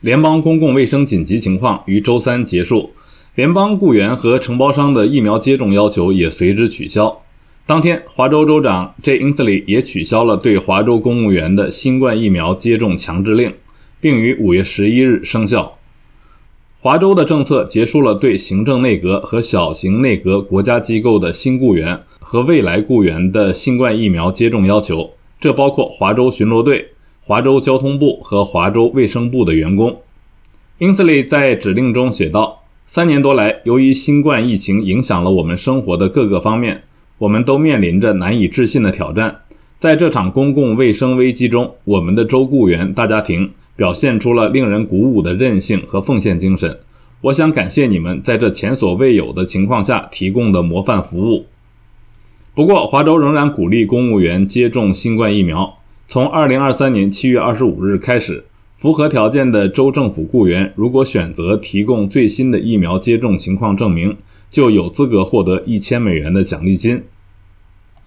联邦公共卫生紧急情况于周三结束，联邦雇员和承包商的疫苗接种要求也随之取消。当天，华州州长 Jay Inslee 也取消了对华州公务员的新冠疫苗接种强制令，并于五月十一日生效。华州的政策结束了对行政内阁和小型内阁国家机构的新雇员和未来雇员的新冠疫苗接种要求，这包括华州巡逻队、华州交通部和华州卫生部的员工。Inslee 在指令中写道：“三年多来，由于新冠疫情影响了我们生活的各个方面。”我们都面临着难以置信的挑战，在这场公共卫生危机中，我们的州雇员大家庭表现出了令人鼓舞的韧性和奉献精神。我想感谢你们在这前所未有的情况下提供的模范服务。不过，华州仍然鼓励公务员接种新冠疫苗。从2023年7月25日开始，符合条件的州政府雇员如果选择提供最新的疫苗接种情况证明，就有资格获得一千美元的奖励金。